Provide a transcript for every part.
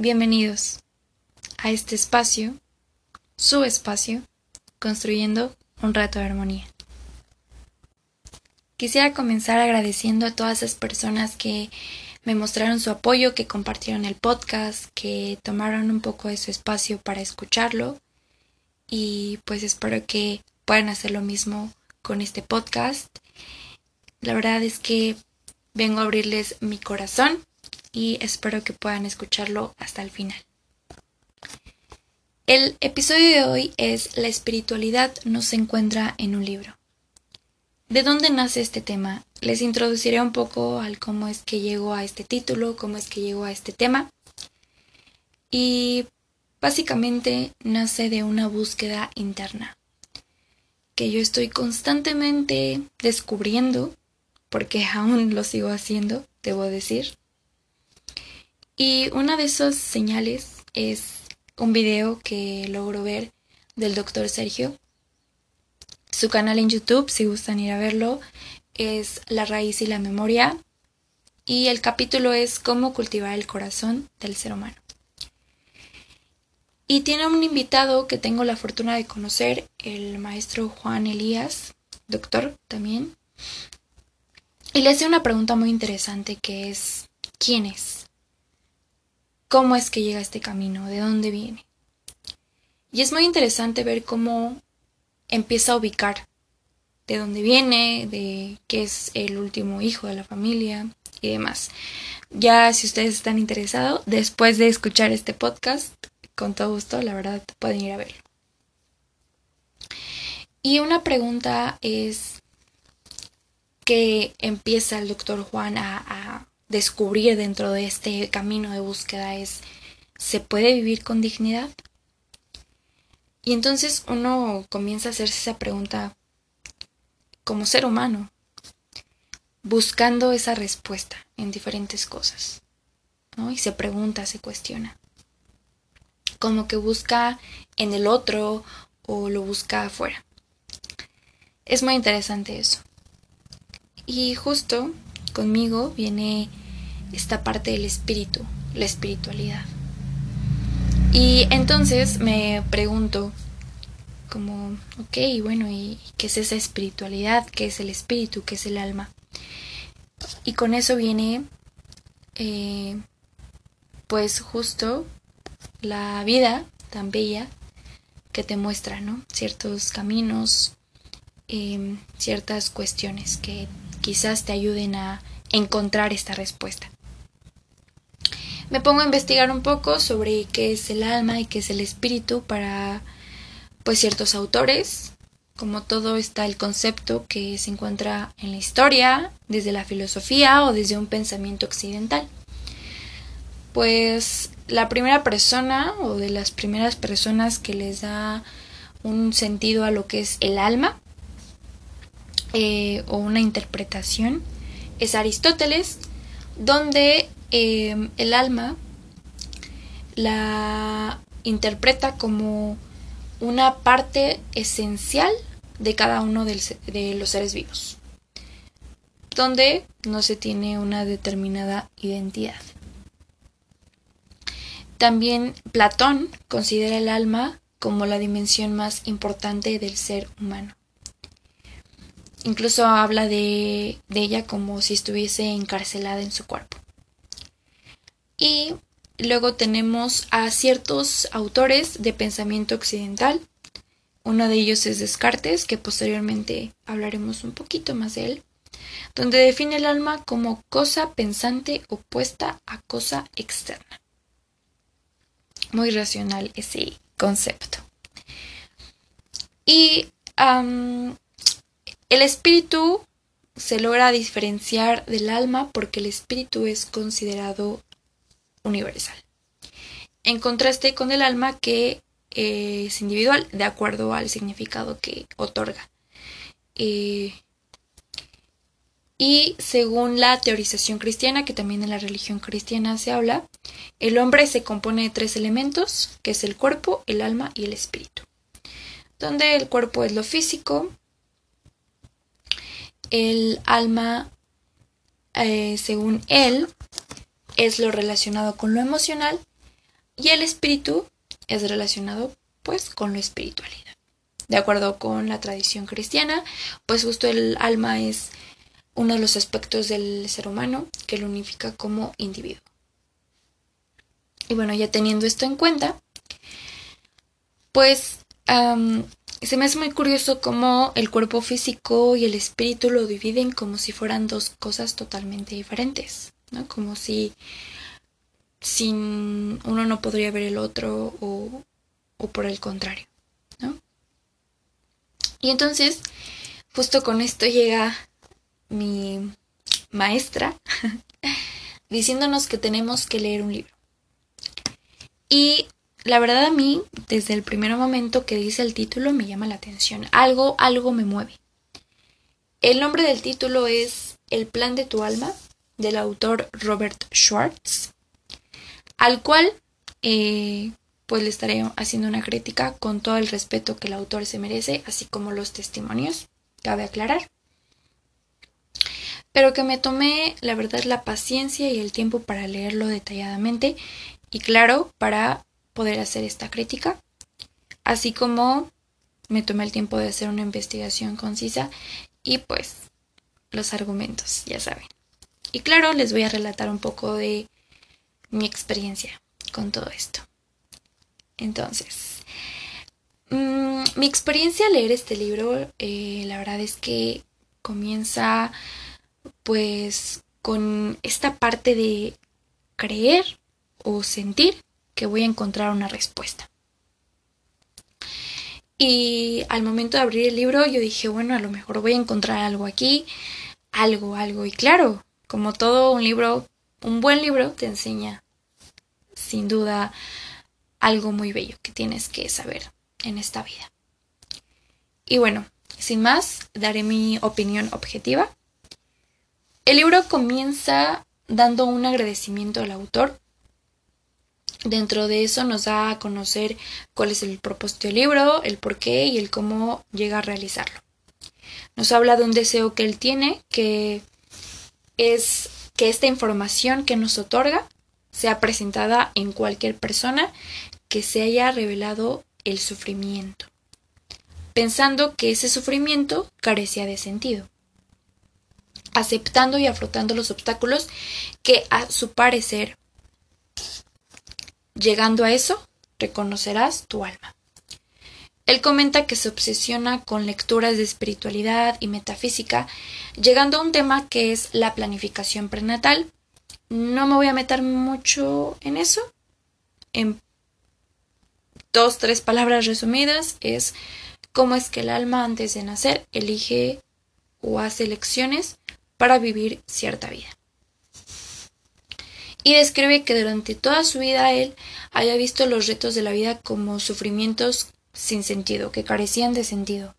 Bienvenidos a este espacio, su espacio, construyendo un rato de armonía. Quisiera comenzar agradeciendo a todas esas personas que me mostraron su apoyo, que compartieron el podcast, que tomaron un poco de su espacio para escucharlo y pues espero que puedan hacer lo mismo con este podcast. La verdad es que vengo a abrirles mi corazón y espero que puedan escucharlo hasta el final. El episodio de hoy es La espiritualidad no se encuentra en un libro. ¿De dónde nace este tema? Les introduciré un poco al cómo es que llego a este título, cómo es que llego a este tema. Y básicamente nace de una búsqueda interna que yo estoy constantemente descubriendo, porque aún lo sigo haciendo, debo decir. Y una de esas señales es un video que logro ver del doctor Sergio. Su canal en YouTube, si gustan ir a verlo, es La raíz y la memoria. Y el capítulo es Cómo cultivar el corazón del ser humano. Y tiene un invitado que tengo la fortuna de conocer, el maestro Juan Elías, doctor también. Y le hace una pregunta muy interesante que es, ¿quién es? ¿Cómo es que llega a este camino? ¿De dónde viene? Y es muy interesante ver cómo empieza a ubicar de dónde viene, de qué es el último hijo de la familia y demás. Ya si ustedes están interesados, después de escuchar este podcast, con todo gusto, la verdad, pueden ir a verlo. Y una pregunta es que empieza el doctor Juan a, descubrir dentro de este camino de búsqueda es, ¿se puede vivir con dignidad? Y entonces uno comienza a hacerse esa pregunta como ser humano, buscando esa respuesta en diferentes cosas. Y se pregunta, se cuestiona como que busca en el otro o lo busca afuera. Es muy interesante eso. Y justo conmigo viene esta parte del espíritu, la espiritualidad. Y entonces me pregunto, como, ok, bueno, ¿y qué es esa espiritualidad? ¿Qué es el espíritu? ¿Qué es el alma? Y con eso viene, eh, pues justo la vida tan bella que te muestra, ¿no? Ciertos caminos, em, ciertas cuestiones que quizás te ayuden a encontrar esta respuesta. Me pongo a investigar un poco sobre qué es el alma y qué es el espíritu para pues ciertos autores. Como todo está el concepto que se encuentra en la historia, desde la filosofía o desde un pensamiento occidental. Pues la primera persona o de las primeras personas que les da un sentido a lo que es el alma eh, o una interpretación es Aristóteles, donde eh, el alma la interpreta como una parte esencial de cada uno de los seres vivos, donde no se tiene una determinada identidad. También Platón considera el alma como la dimensión más importante del ser humano. Incluso habla de, ella como si estuviese encarcelada en su cuerpo. Y luego tenemos a ciertos autores de pensamiento occidental. Uno de ellos es Descartes, que posteriormente hablaremos un poquito más de él, donde define el alma como cosa pensante opuesta a cosa externa muy racional ese concepto. Y el espíritu se logra diferenciar del alma porque el espíritu es considerado universal. En contraste con el alma que es individual de acuerdo al significado que otorga. Eh, y según la teorización cristiana, que también en la religión cristiana se habla, el hombre se compone de tres elementos, que es el cuerpo, el alma y el espíritu. Donde el cuerpo es lo físico, el alma, eh, según él, es lo relacionado con lo emocional, y el espíritu es relacionado pues con la espiritualidad. De acuerdo con la tradición cristiana, pues justo el alma es uno de los aspectos del ser humano que lo unifica como individuo. Y bueno, ya teniendo esto en cuenta, pues se me hace muy curioso cómo el cuerpo físico y el espíritu lo dividen como si fueran dos cosas totalmente diferentes, ¿no? Como si sin uno no podría ver el otro o, o por el contrario, ¿no? Y entonces, justo con esto llega mi maestra diciéndonos que tenemos que leer un libro. Y la verdad a mí, desde el primer momento que dice el título, me llama la atención. Algo, algo me mueve. El nombre del título es El plan de tu alma, del autor Robert Schwartz, al cual eh, pues le estaré haciendo una crítica con todo el respeto que el autor se merece, así como los testimonios, cabe aclarar. Pero que me tomé, la verdad, la paciencia y el tiempo para leerlo detalladamente y claro, para poder hacer esta crítica, así como me tomé el tiempo de hacer una investigación concisa y pues los argumentos, ya saben. Y claro, les voy a relatar un poco de mi experiencia con todo esto. Entonces, mm, mi experiencia al leer este libro, eh, la verdad es que comienza pues con esta parte de creer o sentir que voy a encontrar una respuesta. Y al momento de abrir el libro yo dije, bueno, a lo mejor voy a encontrar algo aquí, algo, algo. Y claro, como todo un libro, un buen libro te enseña sin duda algo muy bello que tienes que saber en esta vida. Y bueno, sin más, daré mi opinión objetiva. El libro comienza dando un agradecimiento al autor Dentro de eso nos da a conocer cuál es el propósito del libro, el por qué y el cómo llega a realizarlo. Nos habla de un deseo que él tiene, que es que esta información que nos otorga sea presentada en cualquier persona que se haya revelado el sufrimiento, pensando que ese sufrimiento carecía de sentido, aceptando y afrontando los obstáculos que a su parecer Llegando a eso, reconocerás tu alma. Él comenta que se obsesiona con lecturas de espiritualidad y metafísica, llegando a un tema que es la planificación prenatal. No me voy a meter mucho en eso. En dos, tres palabras resumidas es cómo es que el alma antes de nacer elige o hace elecciones para vivir cierta vida y describe que durante toda su vida él haya visto los retos de la vida como sufrimientos sin sentido, que carecían de sentido.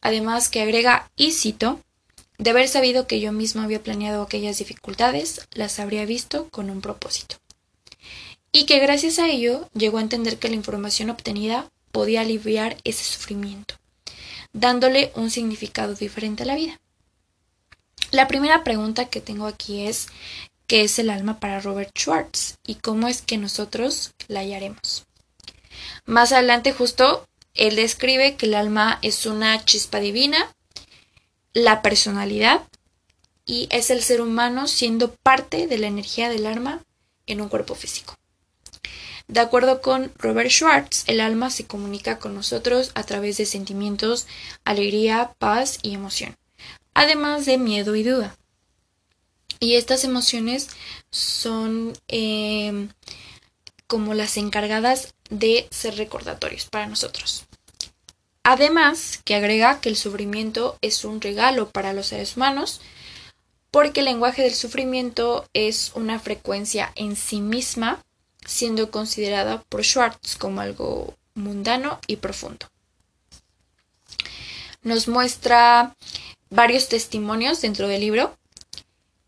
Además que agrega, y cito, de haber sabido que yo mismo había planeado aquellas dificultades, las habría visto con un propósito. Y que gracias a ello llegó a entender que la información obtenida podía aliviar ese sufrimiento, dándole un significado diferente a la vida. La primera pregunta que tengo aquí es qué es el alma para Robert Schwartz y cómo es que nosotros la hallaremos. Más adelante justo él describe que el alma es una chispa divina, la personalidad y es el ser humano siendo parte de la energía del alma en un cuerpo físico. De acuerdo con Robert Schwartz, el alma se comunica con nosotros a través de sentimientos, alegría, paz y emoción, además de miedo y duda. Y estas emociones son em, como las encargadas de ser recordatorios para nosotros. Además, que agrega que el sufrimiento es un regalo para los seres humanos, porque el lenguaje del sufrimiento es una frecuencia en sí misma, siendo considerada por Schwartz como algo mundano y profundo. Nos muestra varios testimonios dentro del libro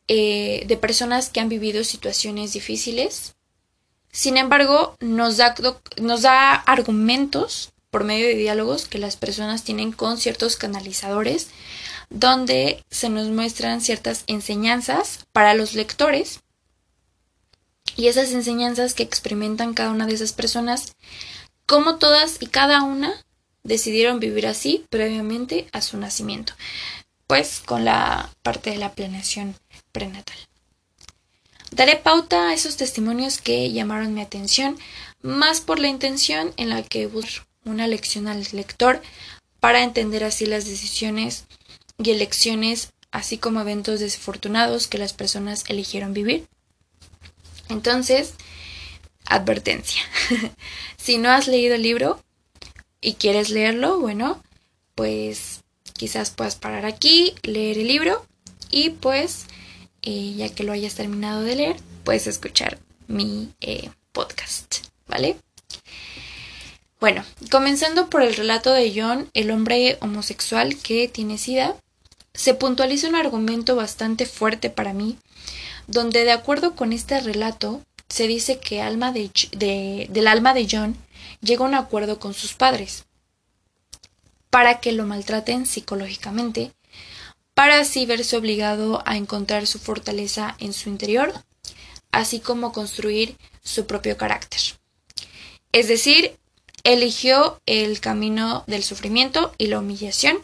eh, de personas que han vivido situaciones difíciles. Sin embargo, nos da, nos da argumentos por medio de diálogos que las personas tienen con ciertos canalizadores, donde se nos muestran ciertas enseñanzas para los lectores. Y esas enseñanzas que experimentan cada una de esas personas, como todas y cada una decidieron vivir así previamente a su nacimiento, pues con la parte de la planeación prenatal. Daré pauta a esos testimonios que llamaron mi atención, más por la intención en la que busco una lección al lector para entender así las decisiones y elecciones, así como eventos desafortunados que las personas eligieron vivir. Entonces, advertencia. si no has leído el libro y quieres leerlo, bueno, pues quizás puedas parar aquí, leer el libro y pues eh, ya que lo hayas terminado de leer, puedes escuchar mi eh, podcast, ¿vale? Bueno, comenzando por el relato de John, el hombre homosexual que tiene SIDA, se puntualiza un argumento bastante fuerte para mí, donde de acuerdo con este relato, se dice que alma de, del alma de John llega a un acuerdo con sus padres para que lo maltraten psicológicamente, para así verse obligado a encontrar su fortaleza en su interior, así como construir su propio carácter. Es decir, eligió el camino del sufrimiento y la humillación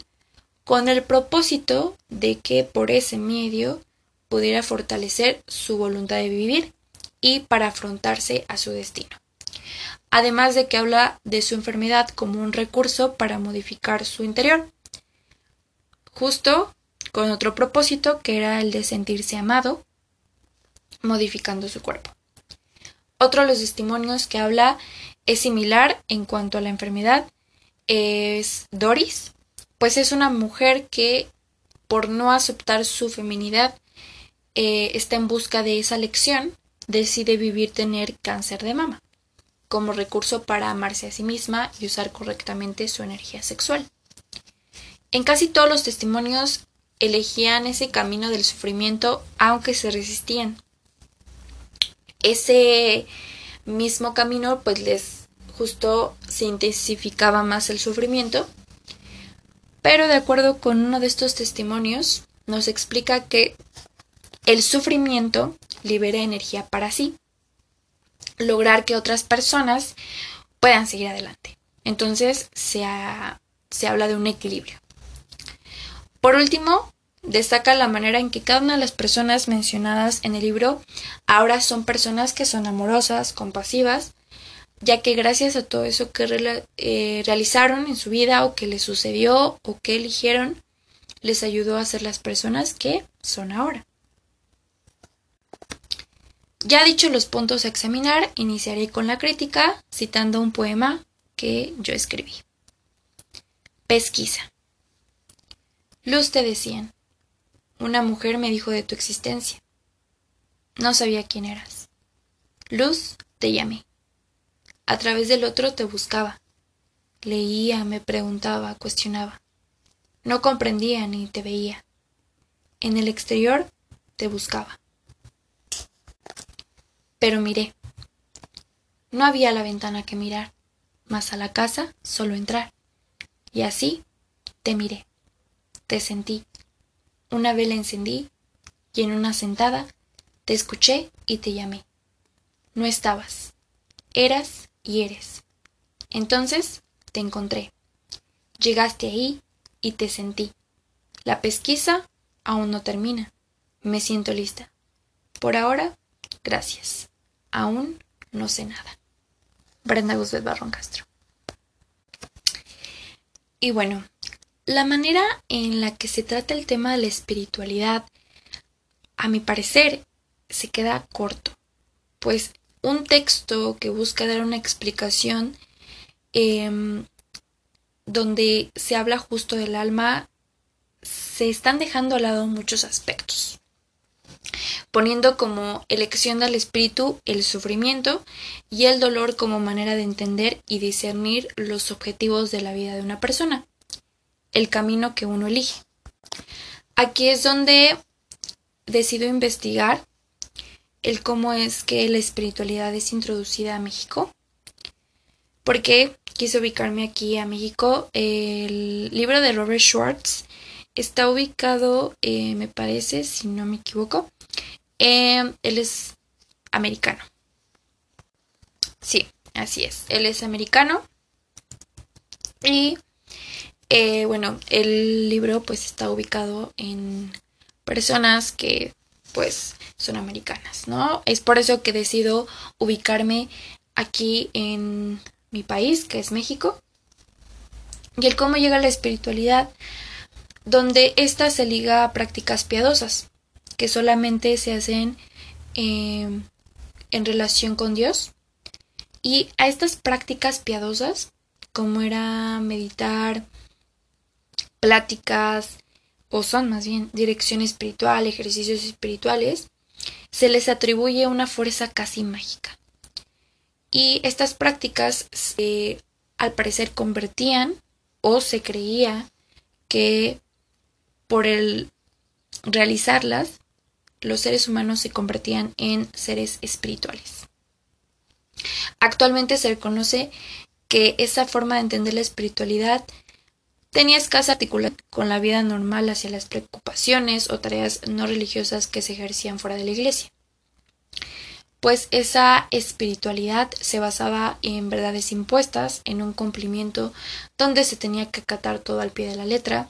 con el propósito de que por ese medio pudiera fortalecer su voluntad de vivir y para afrontarse a su destino. Además de que habla de su enfermedad como un recurso para modificar su interior, justo con otro propósito que era el de sentirse amado, modificando su cuerpo. Otro de los testimonios que habla es similar en cuanto a la enfermedad. Es Doris, pues es una mujer que por no aceptar su feminidad eh, está en busca de esa lección, decide vivir tener cáncer de mama como recurso para amarse a sí misma y usar correctamente su energía sexual. En casi todos los testimonios elegían ese camino del sufrimiento aunque se resistían. Ese mismo camino pues les justo se intensificaba más el sufrimiento. Pero de acuerdo con uno de estos testimonios, nos explica que el sufrimiento libera energía para sí, lograr que otras personas puedan seguir adelante. Entonces se, se habla de un equilibrio. Por último, destaca la manera en que cada una de las personas mencionadas en el libro ahora son personas que son amorosas, compasivas, ya que gracias a todo eso que eh, realizaron en su vida o que les sucedió o que eligieron, les ayudó a ser las personas que son ahora. Ya dicho los puntos a examinar, iniciaré con la crítica citando un poema que yo escribí. Pesquisa. Luz te decían. Una mujer me dijo de tu existencia. No sabía quién eras. Luz te llamé. A través del otro te buscaba. Leía, me preguntaba, cuestionaba. No comprendía ni te veía. En el exterior te buscaba. Pero miré. No había la ventana que mirar, mas a la casa solo entrar. Y así te miré. Te sentí. Una vela encendí y en una sentada te escuché y te llamé. No estabas. Eras y eres. Entonces te encontré. Llegaste ahí y te sentí. La pesquisa aún no termina. Me siento lista. Por ahora, gracias. Aún no sé nada. Brenda Guzbet Barrón Castro. Y bueno, la manera en la que se trata el tema de la espiritualidad, a mi parecer, se queda corto, pues un texto que busca dar una explicación em, donde se habla justo del alma, se están dejando al lado muchos aspectos, poniendo como elección del espíritu el sufrimiento y el dolor como manera de entender y discernir los objetivos de la vida de una persona, el camino que uno elige. Aquí es donde decido investigar el cómo es que la espiritualidad es introducida a México. Porque quise ubicarme aquí a México. El libro de Robert Schwartz está ubicado, eh, me parece, si no me equivoco, eh, él es americano. Así es, él es americano. Y eh, bueno, el libro pues está ubicado en personas que pues son americanas, ¿no? Es por eso que decido ubicarme aquí en mi país, que es México. Y el cómo llega la espiritualidad, donde ésta se liga a prácticas piadosas, que solamente se hacen em, en relación con Dios. Y a estas prácticas piadosas, como era meditar, pláticas, o son más bien dirección espiritual, ejercicios espirituales, se les atribuye una fuerza casi mágica. Y estas prácticas se, al parecer convertían o se creía que por el realizarlas los seres humanos se convertían en seres espirituales. Actualmente se reconoce que esa forma de entender la espiritualidad tenía escasa articulación con la vida normal hacia las preocupaciones o tareas no religiosas que se ejercían fuera de la iglesia. Pues esa espiritualidad se basaba en verdades impuestas, en un cumplimiento donde se tenía que acatar todo al pie de la letra,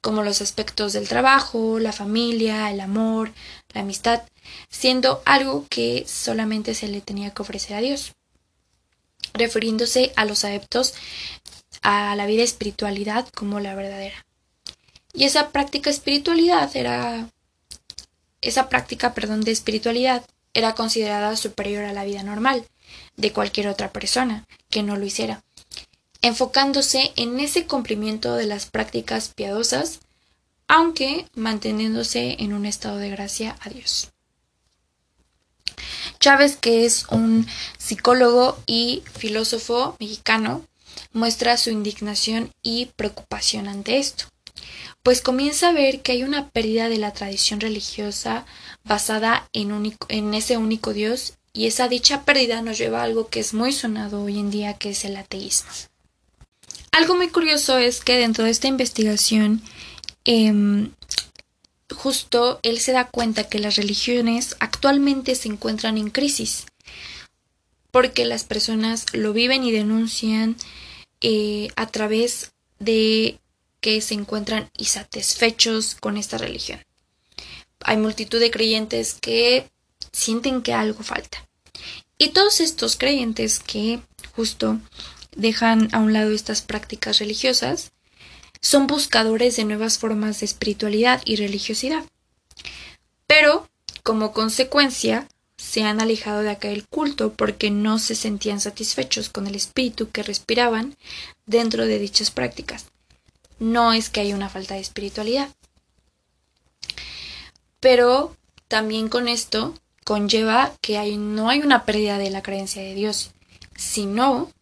como los aspectos del trabajo, la familia, el amor, la amistad, siendo algo que solamente se le tenía que ofrecer a Dios. Refiriéndose a los adeptos a la vida espiritualidad como la verdadera. Y esa práctica espiritualidad era esa práctica, perdón, de espiritualidad era considerada superior a la vida normal de cualquier otra persona que no lo hiciera, enfocándose en ese cumplimiento de las prácticas piadosas, aunque manteniéndose en un estado de gracia a Dios. Chávez, que es un psicólogo y filósofo mexicano, muestra su indignación y preocupación ante esto, pues comienza a ver que hay una pérdida de la tradición religiosa basada en, en ese único Dios y esa dicha pérdida nos lleva a algo que es muy sonado hoy en día, que es el ateísmo. Algo muy curioso es que dentro de esta investigación, em, justo él se da cuenta que las religiones actualmente se encuentran en crisis, porque las personas lo viven y denuncian eh, a través de que se encuentran insatisfechos con esta religión. Hay multitud de creyentes que sienten que algo falta. Y todos estos creyentes que justo dejan a un lado estas prácticas religiosas son buscadores de nuevas formas de espiritualidad y religiosidad. Pero, como consecuencia, se han alejado de aquel culto porque no se sentían satisfechos con el espíritu que respiraban dentro de dichas prácticas. No es que haya una falta de espiritualidad. Pero también con esto conlleva que no hay una pérdida de la creencia de Dios, sino,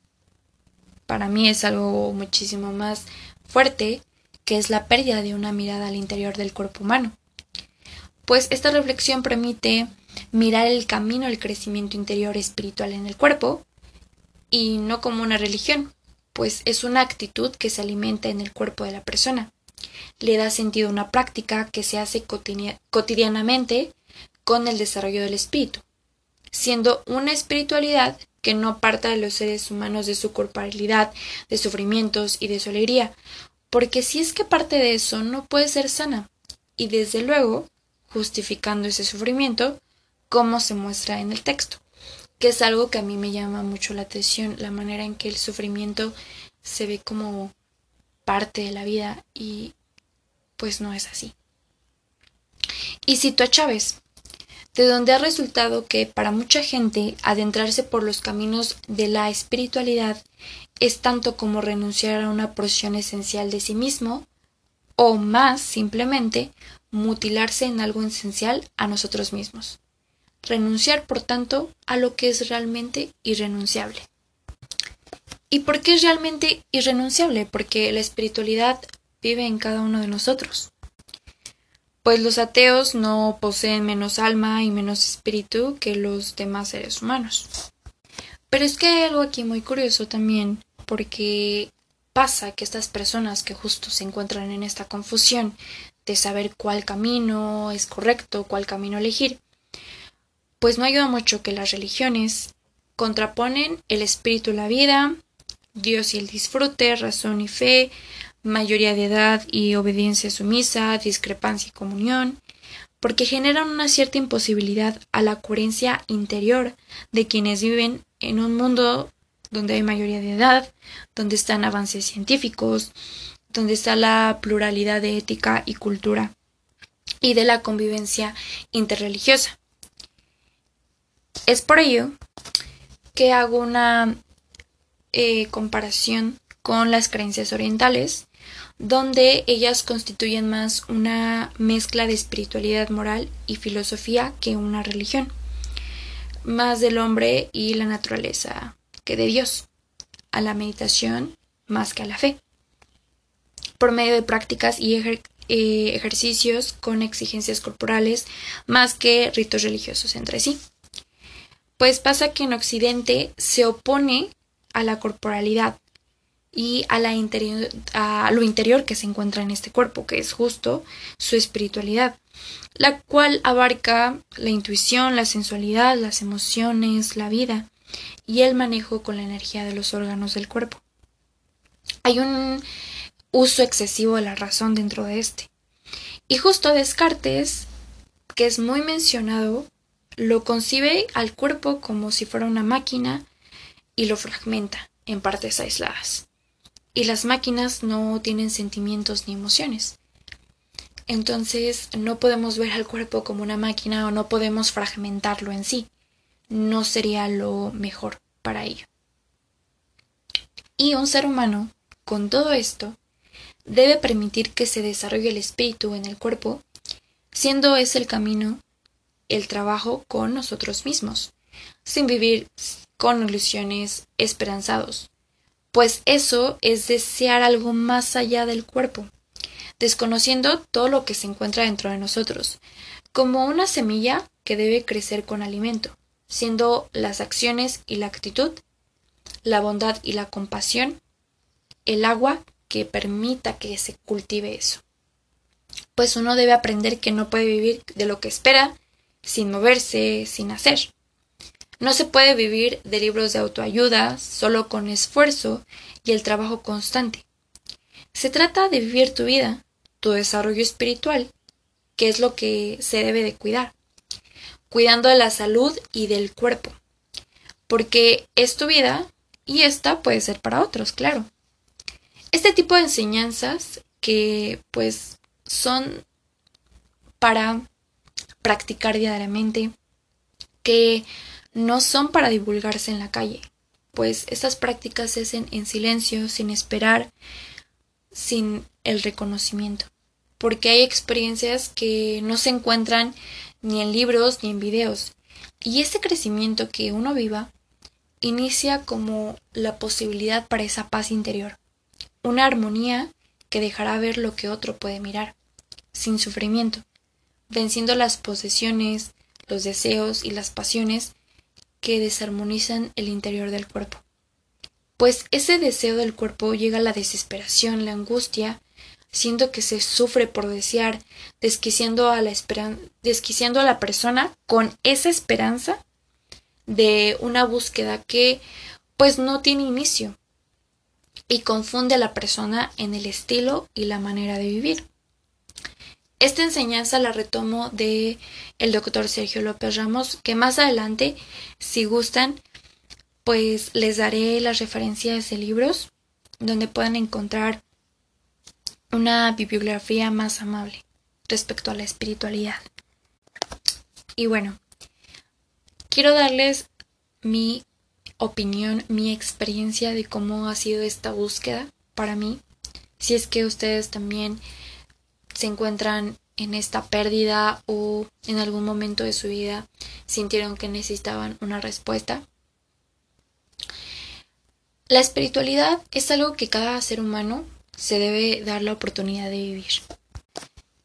para mí es algo muchísimo más fuerte, que es la pérdida de una mirada al interior del cuerpo humano. Pues esta reflexión permite mirar el camino del crecimiento interior espiritual en el cuerpo y no como una religión, pues es una actitud que se alimenta en el cuerpo de la persona. Le da sentido a una práctica que se hace cotidianamente con el desarrollo del espíritu, siendo una espiritualidad que no parta de los seres humanos de su corporalidad, de sufrimientos y de su alegría, porque si es que parte de eso no puede ser sana, y desde luego, justificando ese sufrimiento, como se muestra en el texto, que es algo que a mí me llama mucho la atención, la manera en que el sufrimiento se ve como parte de la vida y pues no es así. Y cito a Chávez, de donde ha resultado que para mucha gente adentrarse por los caminos de la espiritualidad es tanto como renunciar a una porción esencial de sí mismo, o más simplemente mutilarse en algo esencial a nosotros mismos renunciar, por tanto, a lo que es realmente irrenunciable. ¿Y por qué es realmente irrenunciable? Porque la espiritualidad vive en cada uno de nosotros. Pues los ateos no poseen menos alma y menos espíritu que los demás seres humanos. Pero es que hay algo aquí muy curioso también, porque pasa que estas personas que justo se encuentran en esta confusión de saber cuál camino es correcto, cuál camino elegir, pues no ayuda mucho que las religiones contraponen el espíritu y la vida, Dios y el disfrute, razón y fe, mayoría de edad y obediencia sumisa, discrepancia y comunión, porque generan una cierta imposibilidad a la coherencia interior de quienes viven en un mundo donde hay mayoría de edad, donde están avances científicos, donde está la pluralidad de ética y cultura y de la convivencia interreligiosa. Es por ello que hago una eh, comparación con las creencias orientales, donde ellas constituyen más una mezcla de espiritualidad moral y filosofía que una religión, más del hombre y la naturaleza que de Dios, a la meditación más que a la fe, por medio de prácticas y eh, ejercicios con exigencias corporales más que ritos religiosos entre sí. Pues pasa que en Occidente se opone a la corporalidad y a, lo interior que se encuentra en este cuerpo, que es justo su espiritualidad, la cual abarca la intuición, la sensualidad, las emociones, la vida y el manejo con la energía de los órganos del cuerpo. Hay un uso excesivo de la razón dentro de este. Y justo Descartes, que es muy mencionado, lo concibe al cuerpo como si fuera una máquina y lo fragmenta en partes aisladas. Y las máquinas no tienen sentimientos ni emociones. Entonces no podemos ver al cuerpo como una máquina o no podemos fragmentarlo en sí. No sería lo mejor para ello. Y un ser humano, con todo esto, debe permitir que se desarrolle el espíritu en el cuerpo, siendo ese el camino el trabajo con nosotros mismos, sin vivir con ilusiones esperanzados, pues eso es desear algo más allá del cuerpo, desconociendo todo lo que se encuentra dentro de nosotros, como una semilla que debe crecer con alimento, siendo las acciones y la actitud, la bondad y la compasión, el agua que permita que se cultive eso. Pues uno debe aprender que no puede vivir de lo que espera, sin moverse, sin hacer. No se puede vivir de libros de autoayuda solo con esfuerzo y el trabajo constante. Se trata de vivir tu vida, tu desarrollo espiritual, que es lo que se debe de cuidar, cuidando de la salud y del cuerpo, porque es tu vida y esta puede ser para otros, claro. Este tipo de enseñanzas que pues son para practicar diariamente, que no son para divulgarse en la calle, pues estas prácticas se hacen en silencio, sin esperar, sin el reconocimiento, porque hay experiencias que no se encuentran ni en libros ni en videos, y ese crecimiento que uno viva inicia como la posibilidad para esa paz interior, una armonía que dejará ver lo que otro puede mirar, sin sufrimiento, venciendo las posesiones, los deseos y las pasiones que desarmonizan el interior del cuerpo. Pues ese deseo del cuerpo llega a la desesperación, la angustia, siendo que se sufre por desear, desquiciando a la, desquiciando a la persona con esa esperanza de una búsqueda que pues no tiene inicio y confunde a la persona en el estilo y la manera de vivir. Esta enseñanza la retomo de el doctor Sergio López Ramos, que más adelante, si gustan, pues les daré las referencias de libros donde puedan encontrar una bibliografía más amable respecto a la espiritualidad. Y bueno, quiero darles mi opinión, mi experiencia de cómo ha sido esta búsqueda para mí. Si es que ustedes también se encuentran en esta pérdida o en algún momento de su vida sintieron que necesitaban una respuesta. La espiritualidad es algo que cada ser humano se debe dar la oportunidad de vivir,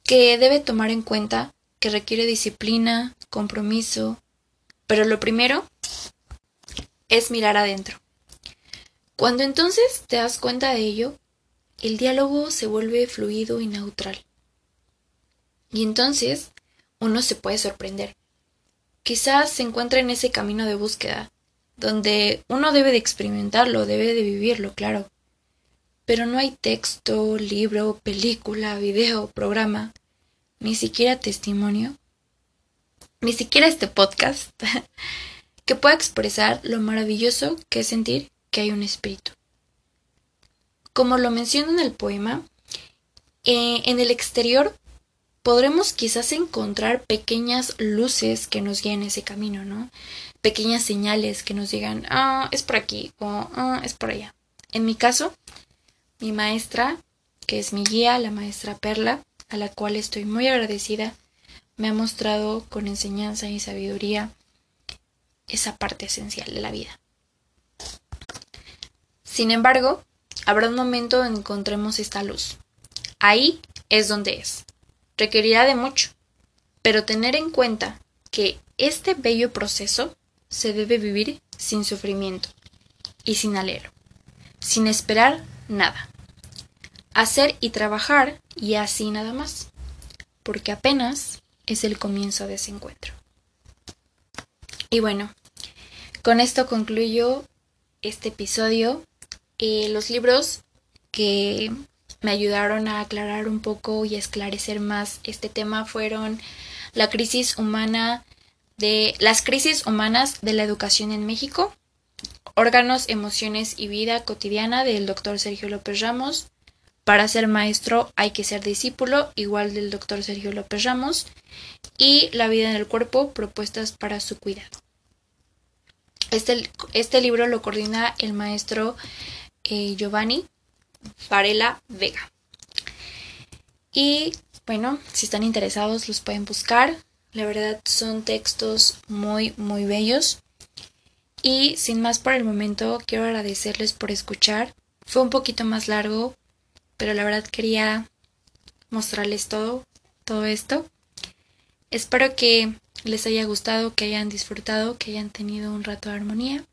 que debe tomar en cuenta que requiere disciplina, compromiso, pero lo primero es mirar adentro. Cuando entonces te das cuenta de ello, el diálogo se vuelve fluido y neutral. Y entonces uno se puede sorprender. Quizás se encuentra en ese camino de búsqueda, donde uno debe de experimentarlo, debe de vivirlo, claro. Pero no hay texto, libro, película, video, programa, ni siquiera testimonio, ni siquiera este podcast, que pueda expresar lo maravilloso que es sentir que hay un espíritu. Como lo menciono en el poema, eh, en el exterior podremos quizás encontrar pequeñas luces que nos guíen ese camino, ¿no? Pequeñas señales que nos digan, ah, es por aquí o ah, es por allá. En mi caso, mi maestra, que es mi guía, la maestra Perla, a la cual estoy muy agradecida, me ha mostrado con enseñanza y sabiduría esa parte esencial de la vida. Sin embargo, habrá un momento donde encontremos esta luz. Ahí es donde es. Requerirá de mucho, pero tener en cuenta que este bello proceso se debe vivir sin sufrimiento y sin alero, sin esperar nada. Hacer y trabajar y así nada más, porque apenas es el comienzo de ese encuentro. Y bueno, con esto concluyo este episodio. Eh, los libros que me ayudaron a aclarar un poco y esclarecer más este tema fueron la crisis humana de las crisis humanas de la educación en México, órganos, emociones y vida cotidiana del doctor Sergio López Ramos. Para ser maestro hay que ser discípulo, igual del doctor Sergio López Ramos. Y La vida en el cuerpo, propuestas para su cuidado. Este, este libro lo coordina el maestro eh, Giovanni Varela Vega. Y bueno, si están interesados los pueden buscar. La verdad son textos muy, muy bellos. Y sin más por el momento, quiero agradecerles por escuchar. Fue un poquito más largo, pero la verdad quería mostrarles todo, todo esto. Espero que les haya gustado, que hayan disfrutado, que hayan tenido un rato de armonía.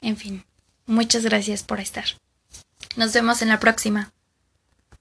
En fin, muchas gracias por estar. Nos vemos en la próxima.